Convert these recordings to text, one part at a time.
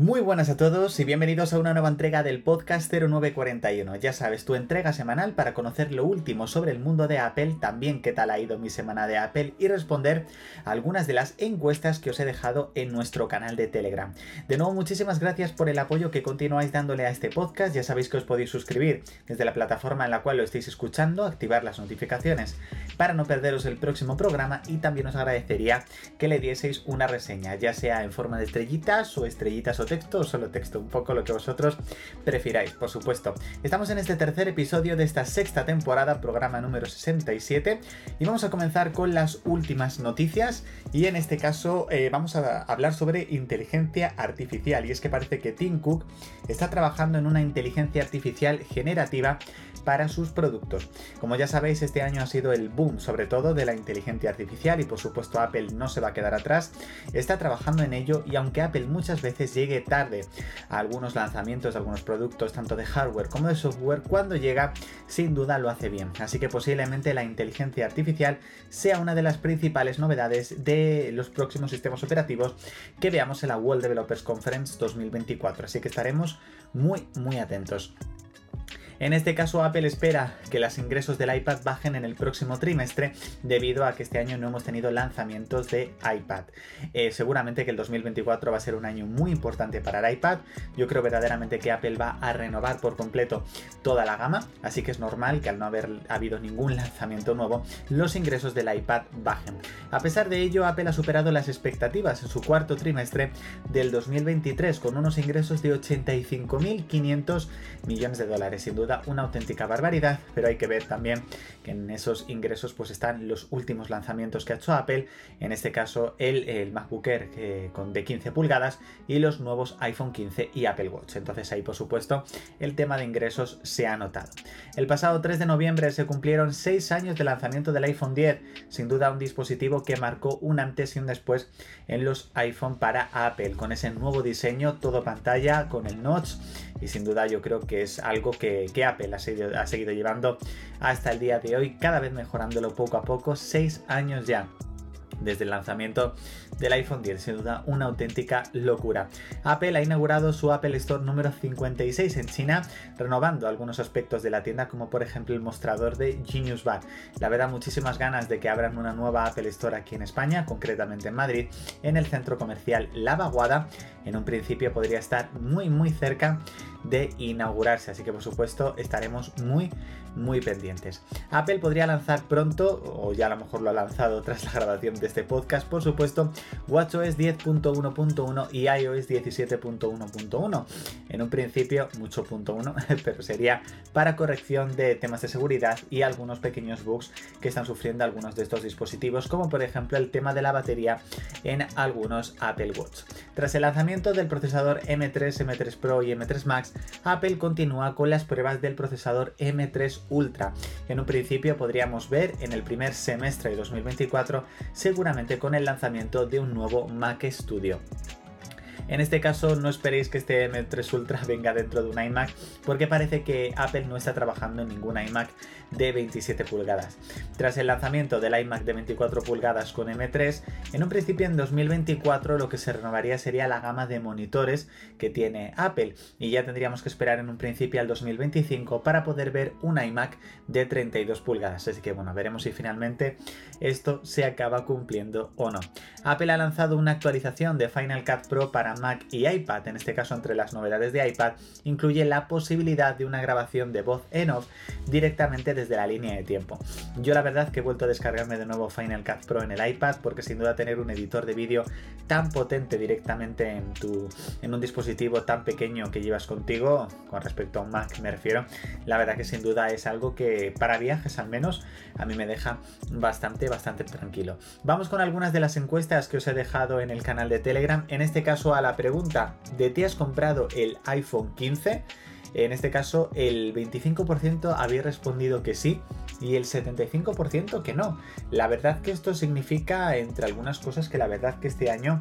Muy buenas a todos y bienvenidos a una nueva entrega del podcast 0941. Ya sabes, tu entrega semanal para conocer lo último sobre el mundo de Apple, también qué tal ha ido mi semana de Apple y responder a algunas de las encuestas que os he dejado en nuestro canal de Telegram. De nuevo, muchísimas gracias por el apoyo que continuáis dándole a este podcast. Ya sabéis que os podéis suscribir desde la plataforma en la cual lo estáis escuchando, activar las notificaciones para no perderos el próximo programa y también os agradecería que le dieseis una reseña, ya sea en forma de estrellitas o estrellitas o texto o solo texto, un poco lo que vosotros prefiráis, por supuesto. Estamos en este tercer episodio de esta sexta temporada, programa número 67, y vamos a comenzar con las últimas noticias, y en este caso eh, vamos a hablar sobre inteligencia artificial, y es que parece que Tim Cook está trabajando en una inteligencia artificial generativa para sus productos. Como ya sabéis, este año ha sido el boom, sobre todo de la inteligencia artificial, y por supuesto Apple no se va a quedar atrás, está trabajando en ello, y aunque Apple muchas veces llegue tarde a algunos lanzamientos de algunos productos, tanto de hardware como de software, cuando llega, sin duda lo hace bien. Así que posiblemente la inteligencia artificial sea una de las principales novedades de los próximos sistemas operativos que veamos en la World Developers Conference 2024. Así que estaremos muy, muy atentos. En este caso, Apple espera que los ingresos del iPad bajen en el próximo trimestre debido a que este año no hemos tenido lanzamientos de iPad. Eh, seguramente que el 2024 va a ser un año muy importante para el iPad. Yo creo verdaderamente que Apple va a renovar por completo toda la gama, así que es normal que al no haber habido ningún lanzamiento nuevo, los ingresos del iPad bajen. A pesar de ello, Apple ha superado las expectativas en su cuarto trimestre del 2023 con unos ingresos de 85.500 millones de dólares. Sin duda una auténtica barbaridad, pero hay que ver también que en esos ingresos pues están los últimos lanzamientos que ha hecho Apple, en este caso el, el MacBook Air con de 15 pulgadas y los nuevos iPhone 15 y Apple Watch. Entonces ahí por supuesto el tema de ingresos se ha notado. El pasado 3 de noviembre se cumplieron 6 años de lanzamiento del iPhone 10, sin duda un dispositivo que marcó un antes y un después en los iPhone para Apple, con ese nuevo diseño, todo pantalla, con el notch y sin duda yo creo que es algo que, Apple ha seguido, ha seguido llevando hasta el día de hoy, cada vez mejorándolo poco a poco, seis años ya desde el lanzamiento del iPhone 10, sin duda una auténtica locura. Apple ha inaugurado su Apple Store número 56 en China, renovando algunos aspectos de la tienda, como por ejemplo el mostrador de Genius Bar. La verdad, muchísimas ganas de que abran una nueva Apple Store aquí en España, concretamente en Madrid, en el centro comercial La Vaguada. En un principio podría estar muy muy cerca de inaugurarse, así que por supuesto estaremos muy muy pendientes. Apple podría lanzar pronto, o ya a lo mejor lo ha lanzado tras la grabación de este podcast, por supuesto, WatchOS 10.1.1 y iOS 17.1.1. En un principio, mucho punto 1, pero sería para corrección de temas de seguridad y algunos pequeños bugs que están sufriendo algunos de estos dispositivos, como por ejemplo el tema de la batería en algunos Apple Watch. Tras el lanzamiento del procesador M3, M3 Pro y M3 Max, Apple continúa con las pruebas del procesador M3 Ultra. En un principio podríamos ver en el primer semestre de 2024, seguramente con el lanzamiento de un nuevo Mac Studio. En este caso no esperéis que este M3 Ultra venga dentro de un iMac porque parece que Apple no está trabajando en ningún iMac de 27 pulgadas. Tras el lanzamiento del iMac de 24 pulgadas con M3, en un principio en 2024 lo que se renovaría sería la gama de monitores que tiene Apple y ya tendríamos que esperar en un principio al 2025 para poder ver un iMac de 32 pulgadas. Así que bueno, veremos si finalmente esto se acaba cumpliendo o no. Apple ha lanzado una actualización de Final Cut Pro para Mac y iPad, en este caso entre las novedades de iPad, incluye la posibilidad de una grabación de voz en off directamente desde la línea de tiempo. Yo la verdad que he vuelto a descargarme de nuevo Final Cut Pro en el iPad porque sin duda tener un editor de vídeo tan potente directamente en, tu, en un dispositivo tan pequeño que llevas contigo, con respecto a un Mac me refiero, la verdad que sin duda es algo que para viajes al menos a mí me deja bastante, bastante tranquilo. Vamos con algunas de las encuestas que os he dejado en el canal de Telegram, en este caso a la pregunta de ¿te has comprado el iPhone 15? En este caso, el 25% había respondido que sí y el 75% que no. La verdad que esto significa, entre algunas cosas, que la verdad que este año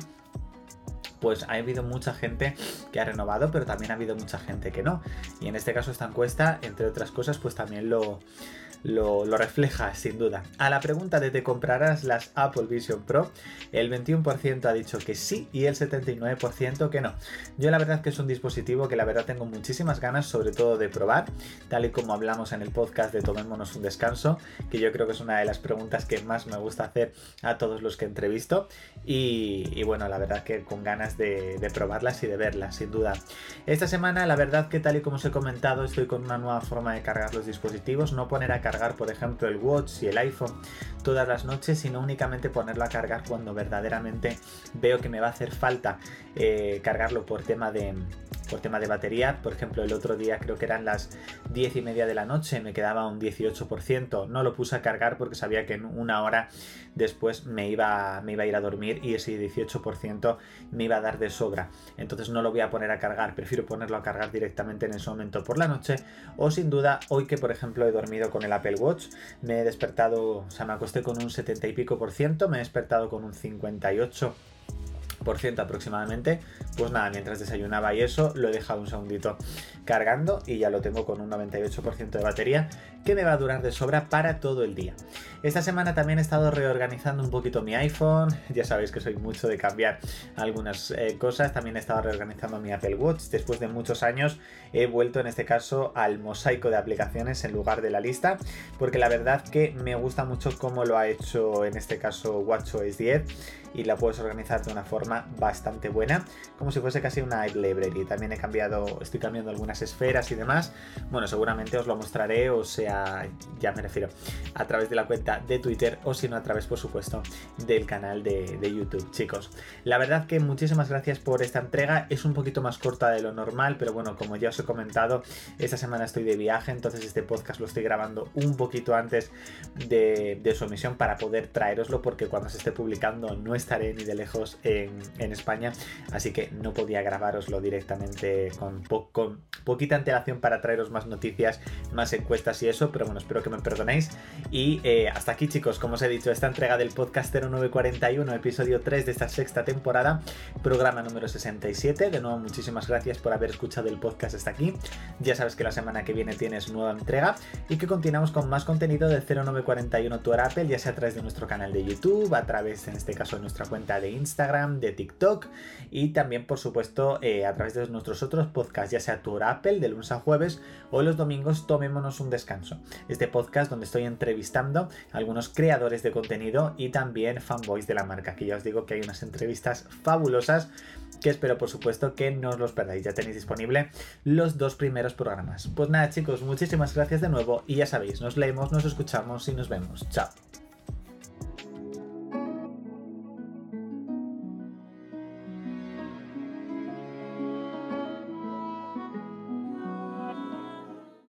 pues ha habido mucha gente que ha renovado, pero también ha habido mucha gente que no. Y en este caso esta encuesta, entre otras cosas, pues también lo, lo, refleja sin duda. A la pregunta de ¿te comprarás las Apple Vision Pro? El 21% ha dicho que sí y el 79% que no. Yo la verdad que es un dispositivo que la verdad tengo muchísimas ganas sobre todo de probar, tal y como hablamos en el podcast de Tomémonos un descanso, que yo creo que es una de las preguntas que más me gusta hacer a todos los que entrevisto y, bueno, la verdad que con ganas de, probarlas y de verlas, sin duda. Esta semana la verdad que tal y como os he comentado estoy con una nueva forma de cargar los dispositivos, no poner a cargar por ejemplo, el Watch y el iPhone todas las noches, sino únicamente ponerlo a cargar cuando verdaderamente veo que me va a hacer falta eh, cargarlo por tema de por tema de batería. Por ejemplo, el otro día creo que eran las 10 y media de la noche, me quedaba un 18%. No lo puse a cargar porque sabía que en una hora después me iba, me iba a ir a dormir y ese 18% me iba a dar de sobra. Entonces no lo voy a poner a cargar, prefiero ponerlo a cargar directamente en ese momento por la noche. O sin duda, hoy que por ejemplo he dormido con el Apple Watch, me he despertado, o sea, me acosté con un 70 y pico por ciento, me he despertado con un 58 aproximadamente. Pues nada, mientras desayunaba y eso, lo he dejado un segundito cargando y ya lo tengo con un 98% de batería que me va a durar de sobra para todo el día. Esta semana también he estado reorganizando un poquito mi iPhone, ya sabéis que soy mucho de cambiar algunas eh, cosas, también he estado reorganizando mi Apple Watch, después de muchos años he vuelto en este caso al mosaico de aplicaciones en lugar de la lista, porque la verdad que me gusta mucho cómo lo ha hecho en este caso WatchOS 10 y la puedes organizar de una forma bastante buena, como si fuese casi una library. También he cambiado, estoy cambiando algunas esferas y demás. Bueno, seguramente os lo mostraré, o sea, ya me refiero, a través de la cuenta de Twitter o si no a través, por supuesto, del canal de, YouTube, chicos. La verdad que muchísimas gracias por esta entrega. Es un poquito más corta de lo normal, pero bueno, como ya os he comentado, esta semana estoy de viaje, entonces este podcast lo estoy grabando un poquito antes de, de su emisión para poder traeroslo, porque cuando se esté publicando no es estaré ni de lejos en, España, así que no podía grabároslo directamente con, poquita antelación para traeros más noticias, más encuestas y eso, pero bueno, espero que me perdonéis. Y eh, hasta aquí chicos, como os he dicho, esta entrega del podcast 0941, episodio 3 de esta sexta temporada, programa número 67. De nuevo, muchísimas gracias por haber escuchado el podcast hasta aquí. Ya sabes que la semana que viene tienes nueva entrega y que continuamos con más contenido de 0941 Tour Apple, ya sea a través de nuestro canal de YouTube, a través en este caso de nuestro cuenta de Instagram, de TikTok y también, por supuesto, eh, a través de nuestros otros podcasts, ya sea Tour Apple de lunes a jueves o los domingos Tomémonos un descanso. Este podcast donde estoy entrevistando a algunos creadores de contenido y también fanboys de la marca, que ya os digo que hay unas entrevistas fabulosas que espero por supuesto que no os los perdáis. Ya tenéis disponible los dos primeros programas. Pues nada chicos, muchísimas gracias de nuevo y ya sabéis, nos leemos, nos escuchamos y nos vemos. Chao.